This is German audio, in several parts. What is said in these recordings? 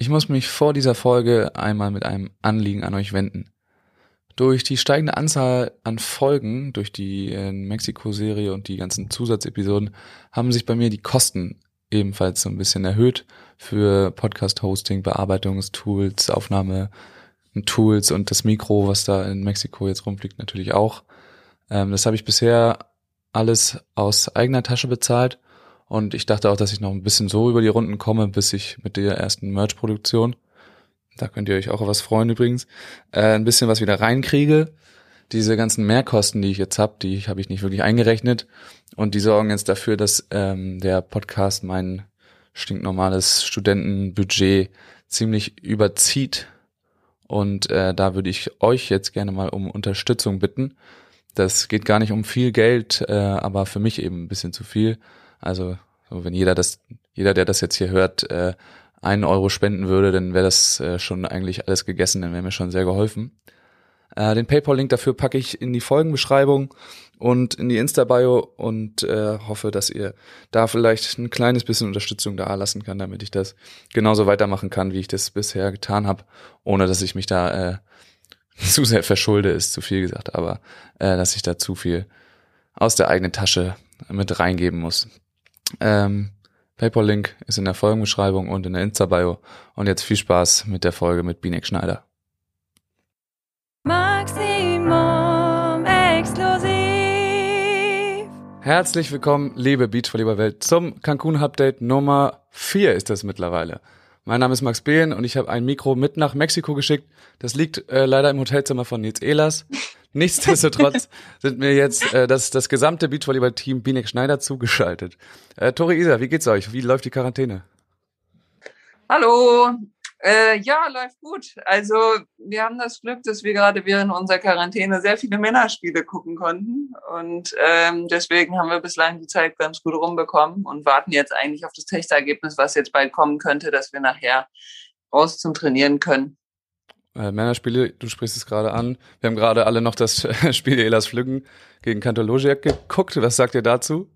Ich muss mich vor dieser Folge einmal mit einem Anliegen an euch wenden. Durch die steigende Anzahl an Folgen, durch die äh, Mexiko-Serie und die ganzen Zusatzepisoden, haben sich bei mir die Kosten ebenfalls so ein bisschen erhöht für Podcast-Hosting, Bearbeitungstools, Aufnahme, Tools und das Mikro, was da in Mexiko jetzt rumfliegt, natürlich auch. Ähm, das habe ich bisher alles aus eigener Tasche bezahlt und ich dachte auch, dass ich noch ein bisschen so über die Runden komme, bis ich mit der ersten Merch-Produktion, da könnt ihr euch auch was freuen übrigens, äh, ein bisschen was wieder reinkriege. Diese ganzen Mehrkosten, die ich jetzt habe, die habe ich nicht wirklich eingerechnet. Und die sorgen jetzt dafür, dass ähm, der Podcast mein stinknormales Studentenbudget ziemlich überzieht. Und äh, da würde ich euch jetzt gerne mal um Unterstützung bitten. Das geht gar nicht um viel Geld, äh, aber für mich eben ein bisschen zu viel. Also so, wenn jeder das, jeder, der das jetzt hier hört, äh, einen Euro spenden würde, dann wäre das äh, schon eigentlich alles gegessen, dann wäre mir schon sehr geholfen. Äh, den PayPal-Link dafür packe ich in die Folgenbeschreibung und in die Insta-Bio und äh, hoffe, dass ihr da vielleicht ein kleines bisschen Unterstützung da lassen kann, damit ich das genauso weitermachen kann, wie ich das bisher getan habe, ohne dass ich mich da äh, zu sehr verschulde, ist zu viel gesagt, aber äh, dass ich da zu viel aus der eigenen Tasche mit reingeben muss. Ähm, PayPal-Link ist in der Folgenbeschreibung und in der Insta-Bio. Und jetzt viel Spaß mit der Folge mit Binek Schneider. Maximum exklusiv. Herzlich willkommen, liebe Beachvolleyball-Welt, zum Cancun-Update Nummer 4 ist das mittlerweile. Mein Name ist Max Behlen und ich habe ein Mikro mit nach Mexiko geschickt. Das liegt äh, leider im Hotelzimmer von Nils Ehlers. Nichtsdestotrotz sind mir jetzt äh, das, das gesamte Beachvolleyball-Team Binek Schneider zugeschaltet. Äh, Tori Isa, wie geht's euch? Wie läuft die Quarantäne? Hallo. Äh, ja, läuft gut. Also wir haben das Glück, dass wir gerade während unserer Quarantäne sehr viele Männerspiele gucken konnten. Und ähm, deswegen haben wir bislang die Zeit ganz gut rumbekommen und warten jetzt eigentlich auf das Techtergebnis, was jetzt bald kommen könnte, dass wir nachher raus zum Trainieren können. Äh, Männerspiele, du sprichst es gerade an. Wir haben gerade alle noch das Spiel Elas Flüggen gegen Kantologiak geguckt. Was sagt ihr dazu?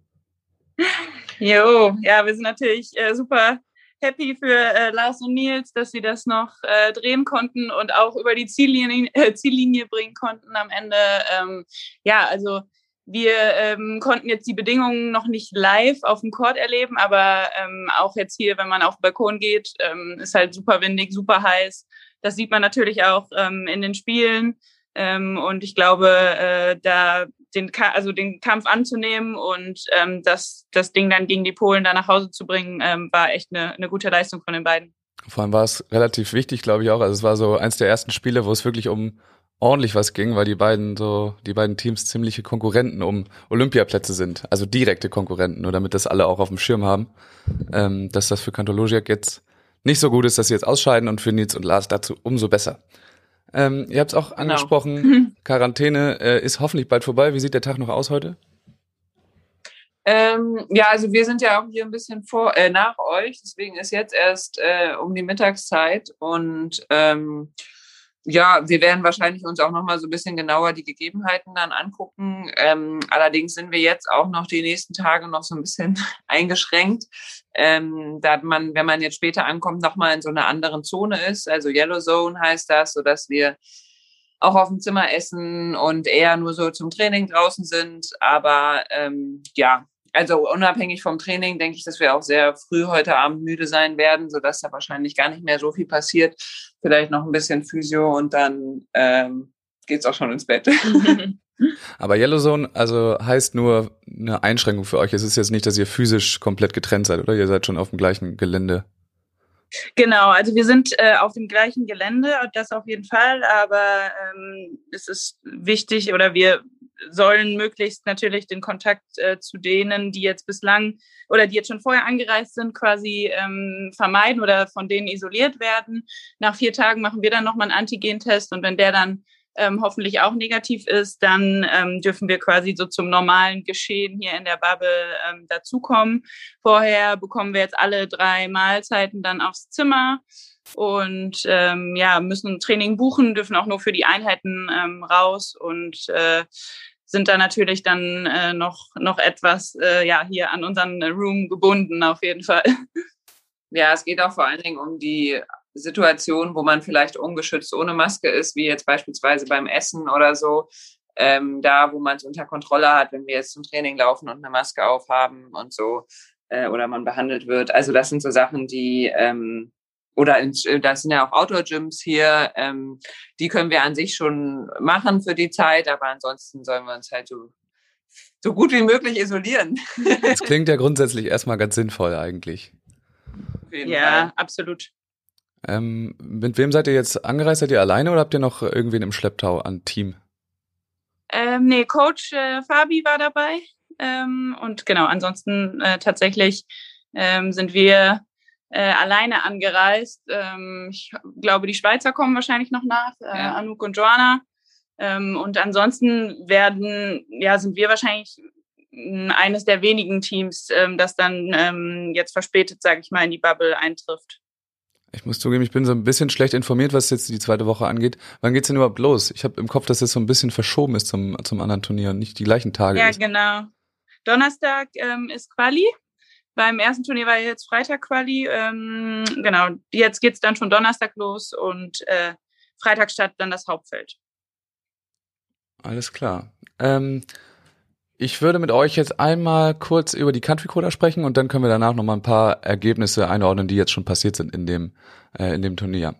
Jo, ja, wir sind natürlich äh, super happy für äh, Lars und Nils, dass sie das noch äh, drehen konnten und auch über die Ziellinie, äh, Ziellinie bringen konnten am Ende. Ähm, ja, also wir ähm, konnten jetzt die Bedingungen noch nicht live auf dem Court erleben, aber ähm, auch jetzt hier, wenn man auf den Balkon geht, ähm, ist halt super windig, super heiß. Das sieht man natürlich auch ähm, in den Spielen. Ähm, und ich glaube, äh, da den, also den Kampf anzunehmen und ähm, das, das Ding dann gegen die Polen da nach Hause zu bringen, ähm, war echt eine, eine gute Leistung von den beiden. Vor allem war es relativ wichtig, glaube ich auch. Also es war so eins der ersten Spiele, wo es wirklich um ordentlich was ging, weil die beiden so, die beiden Teams ziemliche Konkurrenten um Olympiaplätze sind. Also direkte Konkurrenten, nur damit das alle auch auf dem Schirm haben. Ähm, dass das für Kantologiak jetzt nicht so gut ist, dass sie jetzt ausscheiden und für Nils und Lars dazu umso besser. Ähm, ihr habt es auch genau. angesprochen, genau. Quarantäne äh, ist hoffentlich bald vorbei. Wie sieht der Tag noch aus heute? Ähm, ja, also wir sind ja auch hier ein bisschen vor, äh, nach euch, deswegen ist jetzt erst äh, um die Mittagszeit und ähm, ja, wir werden wahrscheinlich uns auch noch mal so ein bisschen genauer die Gegebenheiten dann angucken. Ähm, allerdings sind wir jetzt auch noch die nächsten Tage noch so ein bisschen eingeschränkt, ähm, da man, wenn man jetzt später ankommt, noch mal in so einer anderen Zone ist. Also Yellow Zone heißt das, so dass wir auch auf dem Zimmer essen und eher nur so zum Training draußen sind. Aber ähm, ja, also unabhängig vom Training denke ich, dass wir auch sehr früh heute Abend müde sein werden, sodass da wahrscheinlich gar nicht mehr so viel passiert. Vielleicht noch ein bisschen Physio und dann ähm, geht's auch schon ins Bett. Aber Yellowzone, also heißt nur eine Einschränkung für euch. Es ist jetzt nicht, dass ihr physisch komplett getrennt seid, oder? Ihr seid schon auf dem gleichen Gelände. Genau, also wir sind äh, auf dem gleichen Gelände, das auf jeden Fall, aber ähm, es ist wichtig oder wir sollen möglichst natürlich den Kontakt äh, zu denen, die jetzt bislang oder die jetzt schon vorher angereist sind, quasi ähm, vermeiden oder von denen isoliert werden. Nach vier Tagen machen wir dann nochmal einen Antigentest und wenn der dann ähm, hoffentlich auch negativ ist, dann ähm, dürfen wir quasi so zum normalen Geschehen hier in der Bubble ähm, dazukommen. Vorher bekommen wir jetzt alle drei Mahlzeiten dann aufs Zimmer und ähm, ja, müssen Training buchen, dürfen auch nur für die Einheiten ähm, raus und äh, sind da natürlich dann äh, noch, noch etwas äh, ja, hier an unseren Room gebunden, auf jeden Fall. Ja, es geht auch vor allen Dingen um die Situationen, wo man vielleicht ungeschützt ohne Maske ist, wie jetzt beispielsweise beim Essen oder so, ähm, da, wo man es unter Kontrolle hat, wenn wir jetzt zum Training laufen und eine Maske aufhaben und so, äh, oder man behandelt wird. Also das sind so Sachen, die ähm, oder in, das sind ja auch Outdoor-Gyms hier, ähm, die können wir an sich schon machen für die Zeit, aber ansonsten sollen wir uns halt so, so gut wie möglich isolieren. Das klingt ja grundsätzlich erstmal ganz sinnvoll eigentlich. Ja, Fall. absolut. Ähm, mit wem seid ihr jetzt angereist? Seid ihr alleine oder habt ihr noch irgendwen im Schlepptau an Team? Ähm, nee, Coach äh, Fabi war dabei. Ähm, und genau, ansonsten äh, tatsächlich ähm, sind wir äh, alleine angereist. Ähm, ich glaube, die Schweizer kommen wahrscheinlich noch nach, äh, ja. Anouk und Joanna. Ähm, und ansonsten werden, ja, sind wir wahrscheinlich eines der wenigen Teams, ähm, das dann ähm, jetzt verspätet, sage ich mal, in die Bubble eintrifft. Ich muss zugeben, ich bin so ein bisschen schlecht informiert, was jetzt die zweite Woche angeht. Wann geht's denn überhaupt los? Ich habe im Kopf, dass es so ein bisschen verschoben ist zum, zum anderen Turnier und nicht die gleichen Tage. Ja, ist. genau. Donnerstag ähm, ist Quali. Beim ersten Turnier war jetzt Freitag Quali. Ähm, genau, jetzt geht's dann schon Donnerstag los und äh, Freitag startet dann das Hauptfeld. Alles klar. Ähm, ich würde mit euch jetzt einmal kurz über die Country Coder sprechen und dann können wir danach noch mal ein paar Ergebnisse einordnen, die jetzt schon passiert sind in dem, äh, in dem Turnier.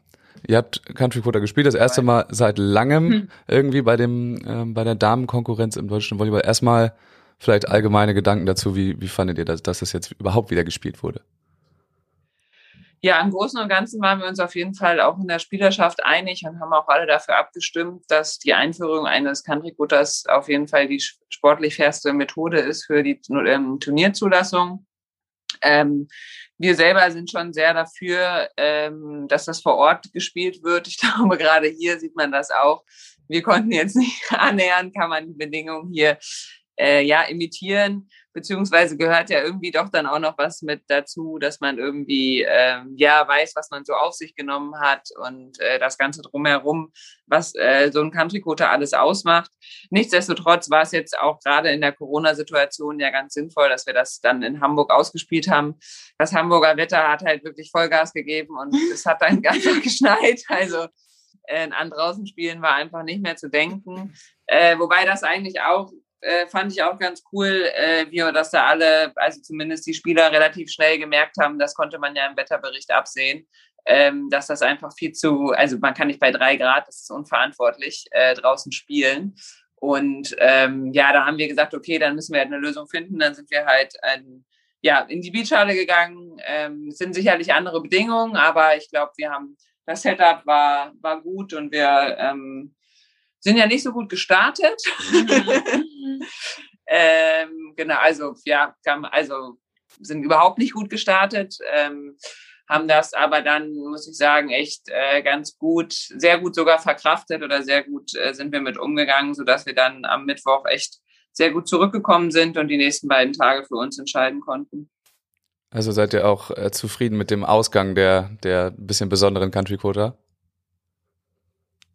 Ihr habt Country Coder gespielt, das erste Mal seit langem hm. irgendwie bei dem, äh, bei der Damenkonkurrenz im deutschen Volleyball. Erstmal vielleicht allgemeine Gedanken dazu, wie, wie fandet ihr das, dass das jetzt überhaupt wieder gespielt wurde? Ja, im Großen und Ganzen waren wir uns auf jeden Fall auch in der Spielerschaft einig und haben auch alle dafür abgestimmt, dass die Einführung eines Country Cutters auf jeden Fall die sportlich fairste Methode ist für die ähm, Turnierzulassung. Ähm, wir selber sind schon sehr dafür, ähm, dass das vor Ort gespielt wird. Ich glaube, gerade hier sieht man das auch. Wir konnten jetzt nicht annähern, kann man die Bedingungen hier äh, ja imitieren beziehungsweise gehört ja irgendwie doch dann auch noch was mit dazu, dass man irgendwie ähm, ja weiß, was man so auf sich genommen hat und äh, das Ganze drumherum, was äh, so ein Country Quota alles ausmacht. Nichtsdestotrotz war es jetzt auch gerade in der Corona-Situation ja ganz sinnvoll, dass wir das dann in Hamburg ausgespielt haben. Das Hamburger Wetter hat halt wirklich Vollgas gegeben und es hat dann ganz geschneit. Also äh, an draußen spielen war einfach nicht mehr zu denken. Äh, wobei das eigentlich auch äh, fand ich auch ganz cool, äh, wie wir das da alle, also zumindest die Spieler relativ schnell gemerkt haben, das konnte man ja im Wetterbericht absehen, ähm, dass das einfach viel zu, also man kann nicht bei drei Grad, das ist unverantwortlich, äh, draußen spielen. Und ähm, ja, da haben wir gesagt, okay, dann müssen wir halt eine Lösung finden. Dann sind wir halt ein, ja, in die Beachhalle gegangen. Ähm, es sind sicherlich andere Bedingungen, aber ich glaube, wir haben das Setup war, war gut und wir ähm, sind ja nicht so gut gestartet. Ähm, genau, also ja, kam, also sind überhaupt nicht gut gestartet. Ähm, haben das aber dann, muss ich sagen, echt äh, ganz gut, sehr gut sogar verkraftet oder sehr gut äh, sind wir mit umgegangen, sodass wir dann am Mittwoch echt sehr gut zurückgekommen sind und die nächsten beiden Tage für uns entscheiden konnten. Also seid ihr auch äh, zufrieden mit dem Ausgang der, der bisschen besonderen Country Quota?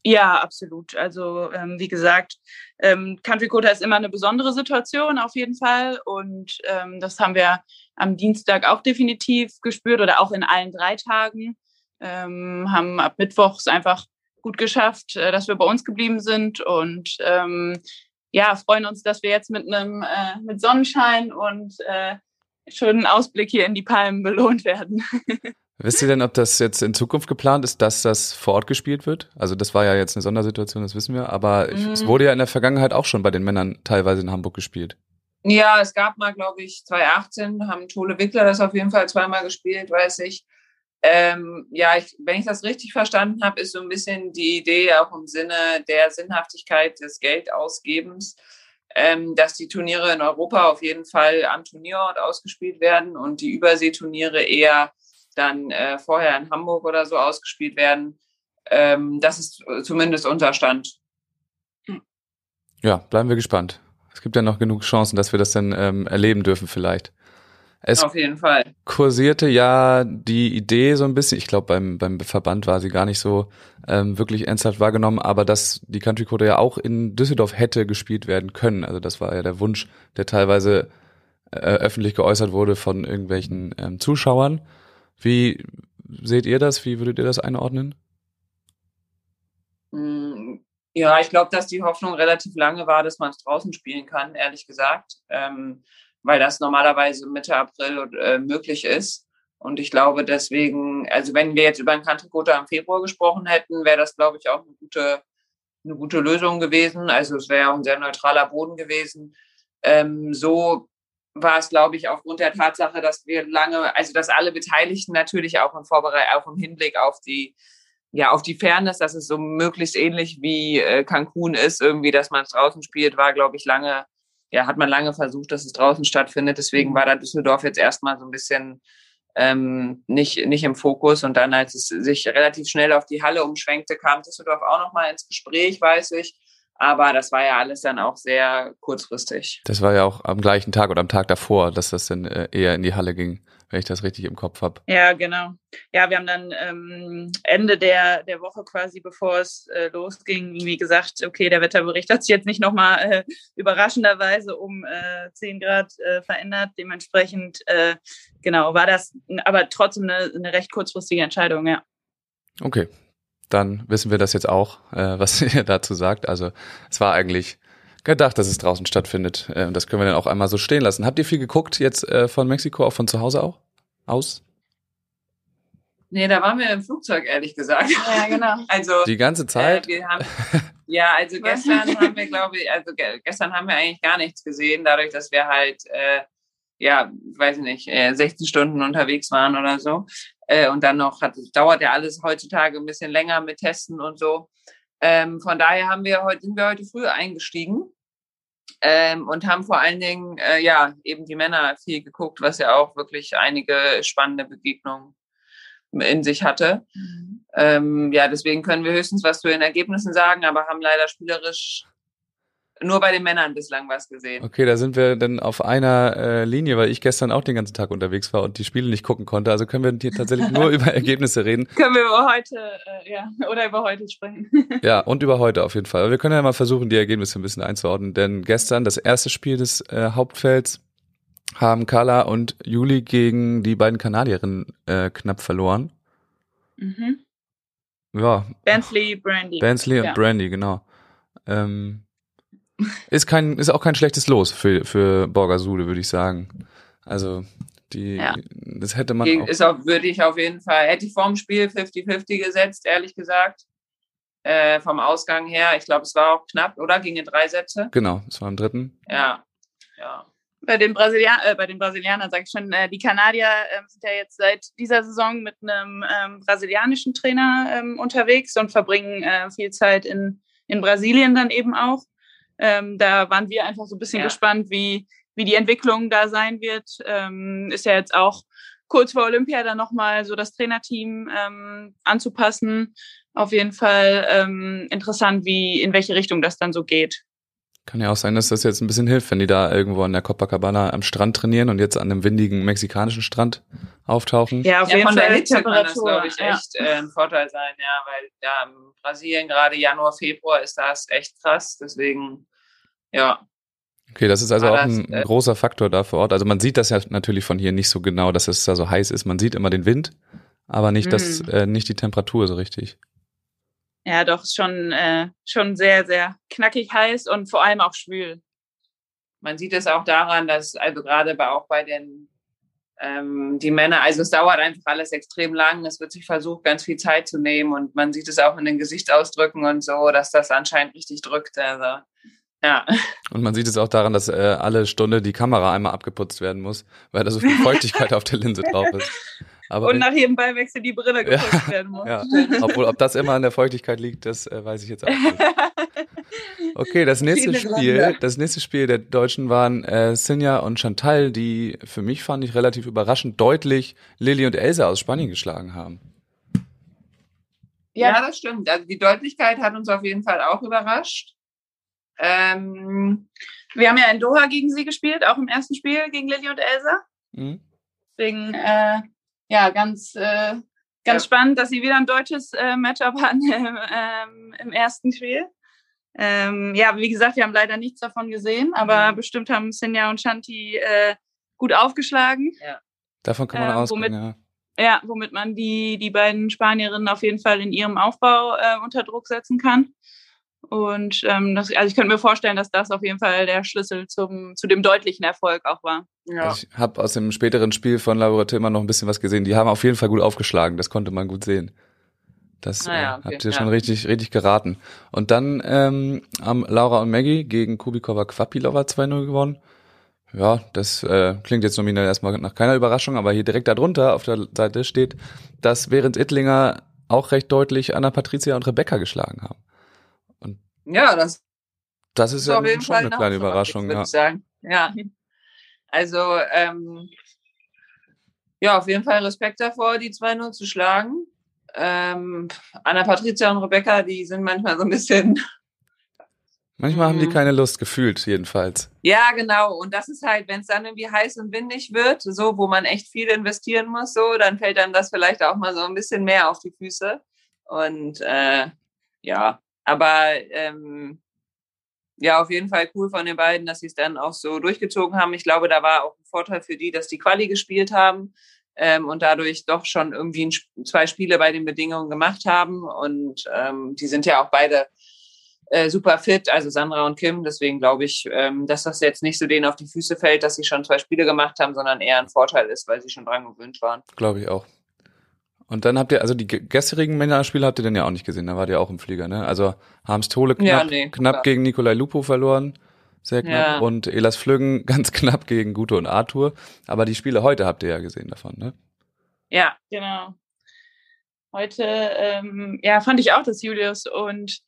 Ja, absolut. Also ähm, wie gesagt, ähm, Country Quota ist immer eine besondere Situation auf jeden Fall und ähm, das haben wir am Dienstag auch definitiv gespürt oder auch in allen drei Tagen. Ähm, haben ab Mittwochs einfach gut geschafft, äh, dass wir bei uns geblieben sind und ähm, ja, freuen uns, dass wir jetzt mit einem äh, mit Sonnenschein und äh, schönen Ausblick hier in die Palmen belohnt werden. Wisst ihr denn, ob das jetzt in Zukunft geplant ist, dass das vor Ort gespielt wird? Also das war ja jetzt eine Sondersituation, das wissen wir, aber mhm. es wurde ja in der Vergangenheit auch schon bei den Männern teilweise in Hamburg gespielt. Ja, es gab mal, glaube ich, 2018 haben Tole Wickler das auf jeden Fall zweimal gespielt, weiß ich. Ähm, ja, ich, wenn ich das richtig verstanden habe, ist so ein bisschen die Idee auch im Sinne der Sinnhaftigkeit des Geldausgebens, ähm, dass die Turniere in Europa auf jeden Fall am Turnierort ausgespielt werden und die Überseeturniere eher dann äh, vorher in Hamburg oder so ausgespielt werden. Ähm, das ist zumindest unser Stand. Ja, bleiben wir gespannt. Es gibt ja noch genug Chancen, dass wir das dann ähm, erleben dürfen vielleicht. Es Auf jeden Fall. kursierte ja die Idee so ein bisschen, ich glaube beim, beim Verband war sie gar nicht so ähm, wirklich ernsthaft wahrgenommen, aber dass die Country Code ja auch in Düsseldorf hätte gespielt werden können. Also das war ja der Wunsch, der teilweise äh, öffentlich geäußert wurde von irgendwelchen ähm, Zuschauern. Wie, seht ihr das? Wie würdet ihr das einordnen? Hm, ja, ich glaube, dass die Hoffnung relativ lange war, dass man es draußen spielen kann, ehrlich gesagt, ähm, weil das normalerweise Mitte April äh, möglich ist. Und ich glaube deswegen, also wenn wir jetzt über ein Kantrikota im Februar gesprochen hätten, wäre das, glaube ich, auch eine gute, eine gute Lösung gewesen. Also es wäre auch ein sehr neutraler Boden gewesen. Ähm, so war es, glaube ich, aufgrund der Tatsache, dass wir lange, also dass alle Beteiligten natürlich auch im Vorbereit, auch im Hinblick auf die, ja, auf die Fairness, dass es so möglichst ähnlich wie äh, Cancun ist, irgendwie, dass man es draußen spielt, war, glaube ich, lange, ja, hat man lange versucht, dass es draußen stattfindet. Deswegen war da Düsseldorf jetzt erstmal so ein bisschen ähm, nicht, nicht im Fokus. Und dann, als es sich relativ schnell auf die Halle umschwenkte, kam Düsseldorf auch nochmal ins Gespräch, weiß ich. Aber das war ja alles dann auch sehr kurzfristig. Das war ja auch am gleichen Tag oder am Tag davor, dass das dann äh, eher in die Halle ging, wenn ich das richtig im Kopf habe. Ja, genau. Ja, wir haben dann ähm, Ende der, der Woche quasi, bevor es äh, losging, irgendwie gesagt, okay, der Wetterbericht hat sich jetzt nicht nochmal äh, überraschenderweise um äh, 10 Grad äh, verändert. Dementsprechend, äh, genau, war das aber trotzdem eine, eine recht kurzfristige Entscheidung, ja. Okay, dann wissen wir das jetzt auch, äh, was ihr dazu sagt. Also es war eigentlich gedacht, dass es draußen stattfindet. Äh, das können wir dann auch einmal so stehen lassen. Habt ihr viel geguckt jetzt äh, von Mexiko, auch von zu Hause auch aus? Nee, da waren wir im Flugzeug, ehrlich gesagt. Ja, genau. Also die ganze Zeit. Äh, haben, ja, also gestern haben wir, glaube ich, also gestern haben wir eigentlich gar nichts gesehen, dadurch, dass wir halt äh, ja, weiß ich nicht, äh, 16 Stunden unterwegs waren oder so. Äh, und dann noch hat, dauert ja alles heutzutage ein bisschen länger mit Testen und so. Ähm, von daher haben wir heute, sind wir heute früh eingestiegen ähm, und haben vor allen Dingen äh, ja eben die Männer viel geguckt, was ja auch wirklich einige spannende Begegnungen in sich hatte. Mhm. Ähm, ja, deswegen können wir höchstens was zu den Ergebnissen sagen, aber haben leider spielerisch nur bei den Männern bislang was gesehen. Okay, da sind wir dann auf einer äh, Linie, weil ich gestern auch den ganzen Tag unterwegs war und die Spiele nicht gucken konnte. Also können wir hier tatsächlich nur über Ergebnisse reden. Können wir über heute, äh, ja, oder über heute sprechen. ja, und über heute auf jeden Fall. Aber wir können ja mal versuchen, die Ergebnisse ein bisschen einzuordnen. Denn gestern, das erste Spiel des äh, Hauptfelds, haben Carla und Juli gegen die beiden Kanadierinnen äh, knapp verloren. Mhm. Ja. Bensley, Brandy. Bensley und ja. Brandy, genau. Ähm, ist kein, ist auch kein schlechtes Los für, für Borgasude, würde ich sagen. Also, die, ja. das hätte man auch. Ist auch, würde ich auf jeden Fall, hätte ich vorm Spiel 50-50 gesetzt, ehrlich gesagt. Äh, vom Ausgang her. Ich glaube, es war auch knapp, oder? Ging in drei Sätze. Genau, es war im dritten. Ja, ja. Bei den, Brasilian äh, bei den Brasilianern sage ich schon, äh, die Kanadier äh, sind ja jetzt seit dieser Saison mit einem ähm, brasilianischen Trainer ähm, unterwegs und verbringen äh, viel Zeit in, in Brasilien dann eben auch. Ähm, da waren wir einfach so ein bisschen ja. gespannt, wie, wie die Entwicklung da sein wird. Ähm, ist ja jetzt auch kurz vor Olympia dann nochmal so das Trainerteam ähm, anzupassen. Auf jeden Fall ähm, interessant, wie in welche Richtung das dann so geht. Kann ja auch sein, dass das jetzt ein bisschen hilft, wenn die da irgendwo an der Copacabana am Strand trainieren und jetzt an einem windigen mexikanischen Strand auftauchen. Ja, auf ja, jeden von Fall der Hitze kann das, glaube ich, ja. echt äh, ein Vorteil sein, ja, weil ja, in Brasilien gerade Januar, Februar ist das echt krass, deswegen, ja. Okay, das ist also auch ein, äh, großer Faktor da vor Ort. Also man sieht das ja natürlich von hier nicht so genau, dass es da so heiß ist. Man sieht immer den Wind, aber nicht, das, mhm. äh, nicht die Temperatur so richtig. Ja, doch, schon, äh, schon sehr, sehr knackig heiß und vor allem auch schwül. Man sieht es auch daran, dass, also gerade bei, auch bei den ähm, die Männer, also es dauert einfach alles extrem lang. Es wird sich versucht, ganz viel Zeit zu nehmen und man sieht es auch in den Gesichtsausdrücken und so, dass das anscheinend richtig drückt. Also ja. Und man sieht es auch daran, dass äh, alle Stunde die Kamera einmal abgeputzt werden muss, weil da so viel Feuchtigkeit auf der Linse drauf ist. Aber und nach jedem Ballwechsel die Brille geputzt ja, werden muss. Ja. Obwohl, ob das immer an der Feuchtigkeit liegt, das äh, weiß ich jetzt auch nicht. Okay, das nächste Spiel, das nächste Spiel der Deutschen waren äh, Sinja und Chantal, die für mich fand ich relativ überraschend deutlich Lilly und Elsa aus Spanien geschlagen haben. Ja, das stimmt. Also die Deutlichkeit hat uns auf jeden Fall auch überrascht. Ähm, wir haben ja in Doha gegen sie gespielt, auch im ersten Spiel gegen Lilly und Elsa. Mhm. Deswegen, äh, ja, ganz, äh, ganz ja. spannend, dass sie wieder ein deutsches äh, Matchup hatten ähm, im ersten Spiel. Ähm, ja, wie gesagt, wir haben leider nichts davon gesehen, aber mhm. bestimmt haben Sinja und Shanti äh, gut aufgeschlagen. Ja. Davon kann man äh, ausgehen, womit, ja. Ja, womit man die, die beiden Spanierinnen auf jeden Fall in ihrem Aufbau äh, unter Druck setzen kann. Und ähm, das, also ich könnte mir vorstellen, dass das auf jeden Fall der Schlüssel zum, zu dem deutlichen Erfolg auch war. Ja. Ich habe aus dem späteren Spiel von Laura Tillmann noch ein bisschen was gesehen. Die haben auf jeden Fall gut aufgeschlagen, das konnte man gut sehen. Das naja, ah äh, okay, habt ihr ja. schon richtig, richtig geraten. Und dann ähm, haben Laura und Maggie gegen Kubikova Kvapilova 2-0 gewonnen. Ja, das äh, klingt jetzt nominell erstmal nach keiner Überraschung, aber hier direkt darunter auf der Seite steht, dass während Ittlinger auch recht deutlich Anna Patricia und Rebecca geschlagen haben. Ja, das, das ist, ist ja schon Fall eine kleine Überraschung. Ja. Ich sagen. ja. Also, ähm, ja, auf jeden Fall Respekt davor, die 2-0 zu schlagen. Ähm, Anna Patricia und Rebecca, die sind manchmal so ein bisschen. Manchmal haben die mhm. keine Lust, gefühlt jedenfalls. Ja, genau. Und das ist halt, wenn es dann irgendwie heiß und windig wird, so, wo man echt viel investieren muss, so, dann fällt dann das vielleicht auch mal so ein bisschen mehr auf die Füße. Und äh, ja, aber ähm, ja, auf jeden Fall cool von den beiden, dass sie es dann auch so durchgezogen haben. Ich glaube, da war auch ein Vorteil für die, dass die Quali gespielt haben ähm, und dadurch doch schon irgendwie ein, zwei Spiele bei den Bedingungen gemacht haben. Und ähm, die sind ja auch beide äh, super fit, also Sandra und Kim. Deswegen glaube ich, ähm, dass das jetzt nicht so denen auf die Füße fällt, dass sie schon zwei Spiele gemacht haben, sondern eher ein Vorteil ist, weil sie schon dran gewöhnt waren. Glaube ich auch. Und dann habt ihr, also die gestrigen Männerspiele habt ihr dann ja auch nicht gesehen, da wart ihr auch im Flieger, ne? Also Harms Tole knapp, ja, nee, knapp gegen Nikolai Lupo verloren sehr knapp. Ja. Und Elas Flüggen ganz knapp gegen Gute und Arthur. Aber die Spiele heute habt ihr ja gesehen davon, ne? Ja, genau. Heute, ähm, ja, fand ich auch, dass Julius und,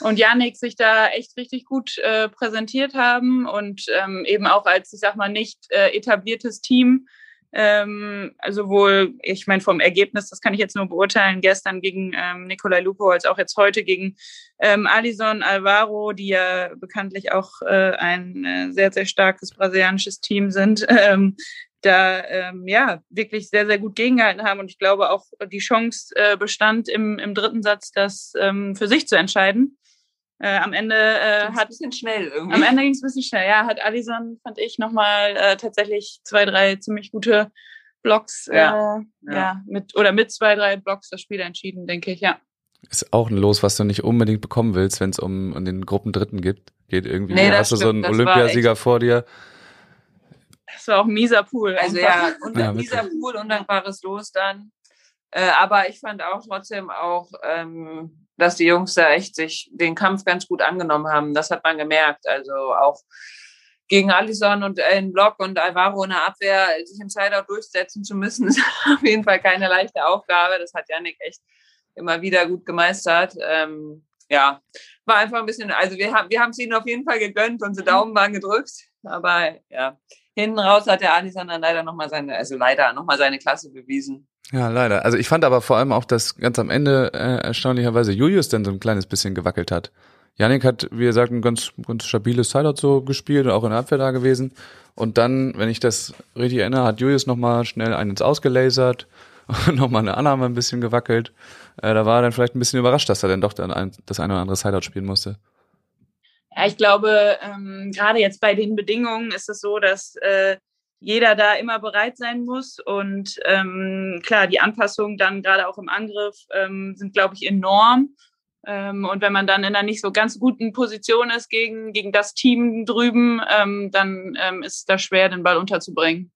und Janik sich da echt richtig gut äh, präsentiert haben und ähm, eben auch als, ich sag mal, nicht äh, etabliertes Team ähm, also wohl, ich meine, vom Ergebnis, das kann ich jetzt nur beurteilen, gestern gegen ähm, Nicolai Lupo, als auch jetzt heute gegen ähm, Alison Alvaro, die ja bekanntlich auch äh, ein äh, sehr, sehr starkes brasilianisches Team sind, ähm, da ähm, ja wirklich sehr, sehr gut gegengehalten haben. Und ich glaube auch die Chance äh, bestand im, im dritten Satz, das ähm, für sich zu entscheiden. Äh, am Ende äh, hat ein bisschen schnell irgendwie. Am Ende ging es ein bisschen schnell. Ja, hat Alison fand ich nochmal äh, tatsächlich zwei, drei ziemlich gute Blocks. Ja, äh, ja. ja. mit oder mit zwei, drei Blocks das Spiel entschieden, denke ich. Ja. Ist auch ein Los, was du nicht unbedingt bekommen willst, wenn es um, um den Gruppendritten geht. Geht irgendwie. Nee, hast du so einen Olympiasieger vor dir. Das war auch ein mieser Pool. Also ja, und ja, mieser Pool, undankbares Los dann. Äh, aber ich fand auch trotzdem auch ähm, dass die Jungs da echt sich den Kampf ganz gut angenommen haben. Das hat man gemerkt. Also auch gegen Allison und in Block und Alvaro in der Abwehr sich im Sideout durchsetzen zu müssen, ist auf jeden Fall keine leichte Aufgabe. Das hat Janik echt immer wieder gut gemeistert. Ähm, ja, war einfach ein bisschen, also wir haben wir haben es ihnen auf jeden Fall gegönnt, unsere Daumen waren gedrückt, aber ja, hinten raus hat der Allison dann leider nochmal seine, also leider nochmal seine Klasse bewiesen. Ja, leider. Also ich fand aber vor allem auch, dass ganz am Ende äh, erstaunlicherweise Julius dann so ein kleines bisschen gewackelt hat. Yannick hat, wie gesagt, ein ganz, ganz stabiles Sideout so gespielt und auch in der Abwehr da gewesen. Und dann, wenn ich das richtig erinnere, hat Julius nochmal schnell einen ins Ausgelasert und nochmal eine Annahme ein bisschen gewackelt. Äh, da war er dann vielleicht ein bisschen überrascht, dass er dann doch dann ein, das eine oder andere Sideout spielen musste. Ja, ich glaube, ähm, gerade jetzt bei den Bedingungen ist es so, dass äh, jeder da immer bereit sein muss. Und ähm, klar, die Anpassungen dann gerade auch im Angriff ähm, sind, glaube ich, enorm. Ähm, und wenn man dann in einer nicht so ganz guten Position ist gegen, gegen das Team drüben, ähm, dann ähm, ist das schwer, den Ball unterzubringen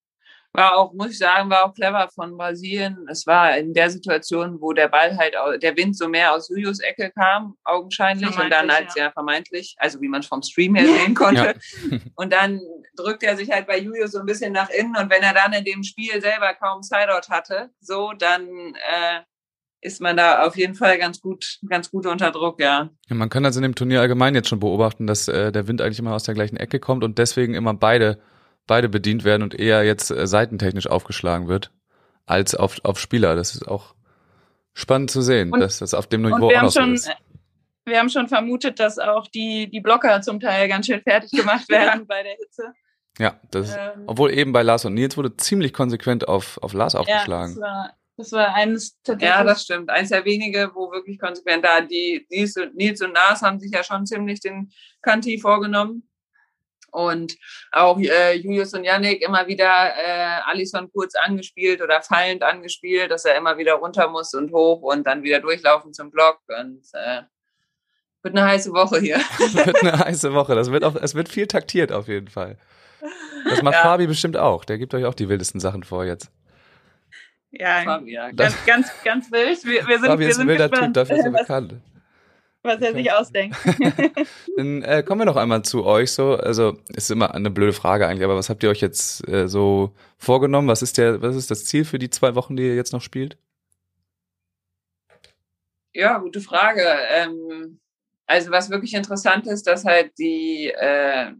war auch, muss ich sagen, war auch clever von Brasilien. Es war in der Situation, wo der Ball halt, der Wind so mehr aus Julius Ecke kam, augenscheinlich, und dann als ja. ja vermeintlich, also wie man es vom Stream her sehen konnte. Ja. Und dann drückt er sich halt bei Julius so ein bisschen nach innen und wenn er dann in dem Spiel selber kaum Sideout hatte, so, dann äh, ist man da auf jeden Fall ganz gut, ganz gut unter Druck, ja. ja man kann also in dem Turnier allgemein jetzt schon beobachten, dass äh, der Wind eigentlich immer aus der gleichen Ecke kommt und deswegen immer beide beide bedient werden und eher jetzt äh, seitentechnisch aufgeschlagen wird als auf, auf Spieler. Das ist auch spannend zu sehen, und, dass das auf dem Niveau auch noch schon, ist. Wir haben schon vermutet, dass auch die, die Blocker zum Teil ganz schön fertig gemacht werden bei der Hitze. Ja, das, ähm, obwohl eben bei Lars und Nils wurde ziemlich konsequent auf, auf Lars aufgeschlagen. Ja, das war, das war eines tatsächlich. Ja, das stimmt. Eins der wenige, wo wirklich konsequent da, die, Nils und Lars haben sich ja schon ziemlich den Kanti vorgenommen. Und auch äh, Julius und Yannick immer wieder äh, Alison kurz angespielt oder fallend angespielt, dass er immer wieder runter muss und hoch und dann wieder durchlaufen zum Block. Und äh, wird eine heiße Woche hier. wird eine heiße Woche. Das wird auch, es wird viel taktiert auf jeden Fall. Das macht ja. Fabi bestimmt auch. Der gibt euch auch die wildesten Sachen vor jetzt. Ja, Fabi, ja. Ganz, ganz, ganz wild. Wir, wir sind, Fabi wir ist ein wilder gespannt, Typ, dafür ist er bekannt was er sich ausdenkt. Dann äh, kommen wir noch einmal zu euch so. Also ist immer eine blöde Frage eigentlich, aber was habt ihr euch jetzt äh, so vorgenommen? Was ist der, was ist das Ziel für die zwei Wochen, die ihr jetzt noch spielt? Ja, gute Frage. Ähm, also was wirklich interessant ist, dass halt die äh,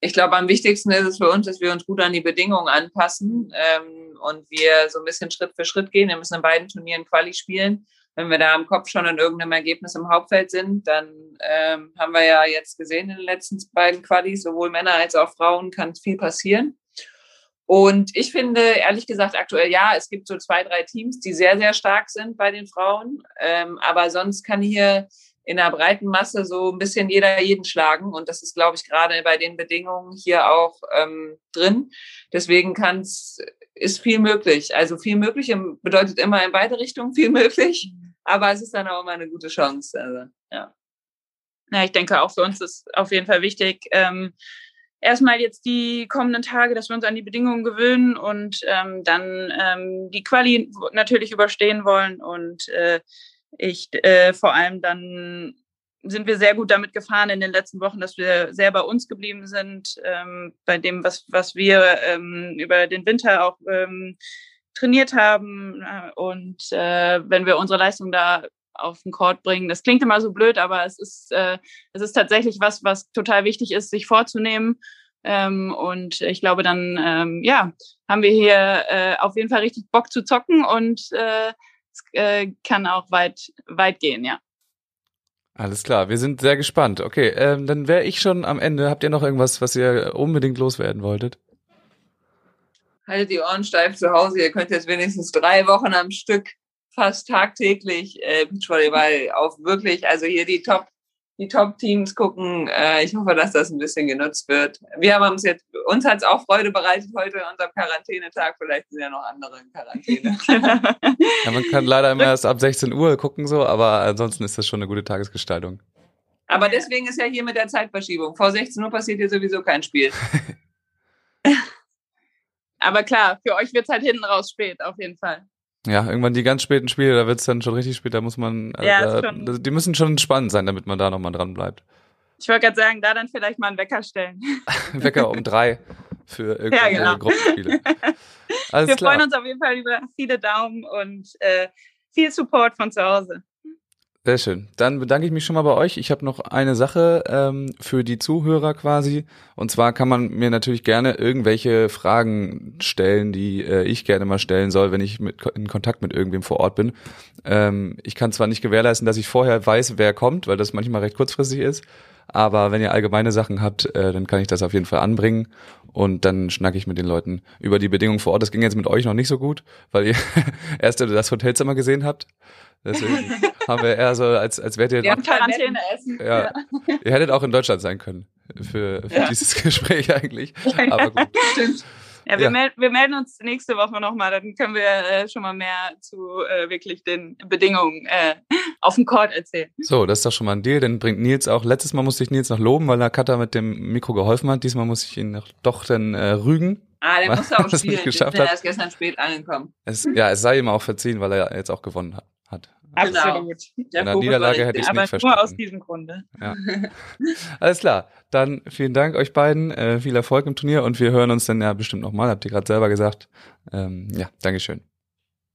ich glaube, am wichtigsten ist es für uns, dass wir uns gut an die Bedingungen anpassen ähm, und wir so ein bisschen Schritt für Schritt gehen. Wir müssen in beiden Turnieren Quali spielen wenn wir da im Kopf schon in irgendeinem Ergebnis im Hauptfeld sind, dann ähm, haben wir ja jetzt gesehen in den letzten beiden Qualis, sowohl Männer als auch Frauen kann viel passieren. Und ich finde, ehrlich gesagt, aktuell ja, es gibt so zwei, drei Teams, die sehr, sehr stark sind bei den Frauen. Ähm, aber sonst kann hier in einer breiten Masse so ein bisschen jeder jeden schlagen. Und das ist, glaube ich, gerade bei den Bedingungen hier auch ähm, drin. Deswegen kann es, ist viel möglich. Also viel möglich bedeutet immer in beide Richtungen viel möglich. Aber es ist dann auch immer eine gute Chance. Also, ja. Ja, ich denke auch für uns ist auf jeden Fall wichtig, ähm, erstmal jetzt die kommenden Tage, dass wir uns an die Bedingungen gewöhnen und ähm, dann ähm, die Quali natürlich überstehen wollen. Und äh, ich äh, vor allem dann sind wir sehr gut damit gefahren in den letzten Wochen, dass wir sehr bei uns geblieben sind, ähm, bei dem, was, was wir ähm, über den Winter auch ähm, trainiert haben äh, und äh, wenn wir unsere Leistung da auf den Court bringen. Das klingt immer so blöd, aber es ist, äh, es ist tatsächlich was, was total wichtig ist, sich vorzunehmen. Ähm, und ich glaube, dann ähm, ja, haben wir hier äh, auf jeden Fall richtig Bock zu zocken und äh, es äh, kann auch weit, weit gehen, ja. Alles klar, wir sind sehr gespannt. Okay, ähm, dann wäre ich schon am Ende. Habt ihr noch irgendwas, was ihr unbedingt loswerden wolltet? Haltet die Ohren steif zu Hause. Ihr könnt jetzt wenigstens drei Wochen am Stück fast tagtäglich äh, Beachvolleyball auf wirklich, also hier die Top, die Top-Teams gucken. Äh, ich hoffe, dass das ein bisschen genutzt wird. Wir haben uns jetzt, uns hat es auch Freude bereitet heute an unserem Quarantänetag. Vielleicht sind ja noch andere in Quarantäne. ja, man kann leider immer erst ab 16 Uhr gucken so, aber ansonsten ist das schon eine gute Tagesgestaltung. Aber deswegen ist ja hier mit der Zeitverschiebung. Vor 16 Uhr passiert hier sowieso kein Spiel. Aber klar, für euch wird es halt hinten raus spät, auf jeden Fall. Ja, irgendwann die ganz späten Spiele, da wird es dann schon richtig spät, da muss man, ja, äh, die müssen schon spannend sein, damit man da nochmal dran bleibt. Ich wollte gerade sagen, da dann vielleicht mal einen Wecker stellen. Wecker um drei für irgendwelche ja, genau. Gruppenspiele. Alles Wir klar. freuen uns auf jeden Fall über viele Daumen und äh, viel Support von zu Hause. Sehr schön. Dann bedanke ich mich schon mal bei euch. Ich habe noch eine Sache ähm, für die Zuhörer quasi. Und zwar kann man mir natürlich gerne irgendwelche Fragen stellen, die äh, ich gerne mal stellen soll, wenn ich mit, in Kontakt mit irgendwem vor Ort bin. Ähm, ich kann zwar nicht gewährleisten, dass ich vorher weiß, wer kommt, weil das manchmal recht kurzfristig ist. Aber wenn ihr allgemeine Sachen habt, äh, dann kann ich das auf jeden Fall anbringen. Und dann schnacke ich mit den Leuten über die Bedingungen vor Ort. Das ging jetzt mit euch noch nicht so gut, weil ihr erst das Hotelzimmer gesehen habt. Deswegen haben wir eher so, als, als wärt ihr. Wir haben Quarantäne essen. Ja. ja. Ihr hättet auch in Deutschland sein können für, für ja. dieses Gespräch eigentlich. Aber gut. Stimmt. Ja, wir, ja. Mel wir melden uns nächste Woche nochmal, dann können wir äh, schon mal mehr zu äh, wirklich den Bedingungen äh, auf dem Court erzählen. So, das ist doch schon mal ein Deal. Dann bringt Nils auch, letztes Mal musste ich Nils noch loben, weil der Cutter mit dem Mikro geholfen hat. Diesmal muss ich ihn noch, doch dann äh, rügen. Ah, der muss auch spielen. Der ist gestern spät angekommen. Es, ja, es sei ihm auch verziehen, weil er jetzt auch gewonnen hat. Absolut. Genau. Der Niederlage hätte ich es nicht verstanden. nur aus diesem Grunde. Ja. Alles klar. Dann vielen Dank euch beiden. Äh, viel Erfolg im Turnier und wir hören uns dann ja bestimmt nochmal. Habt ihr gerade selber gesagt. Ähm, ja, Dankeschön.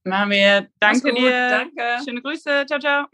Machen wir. Danke dir. Danke. Schöne Grüße. Ciao, ciao.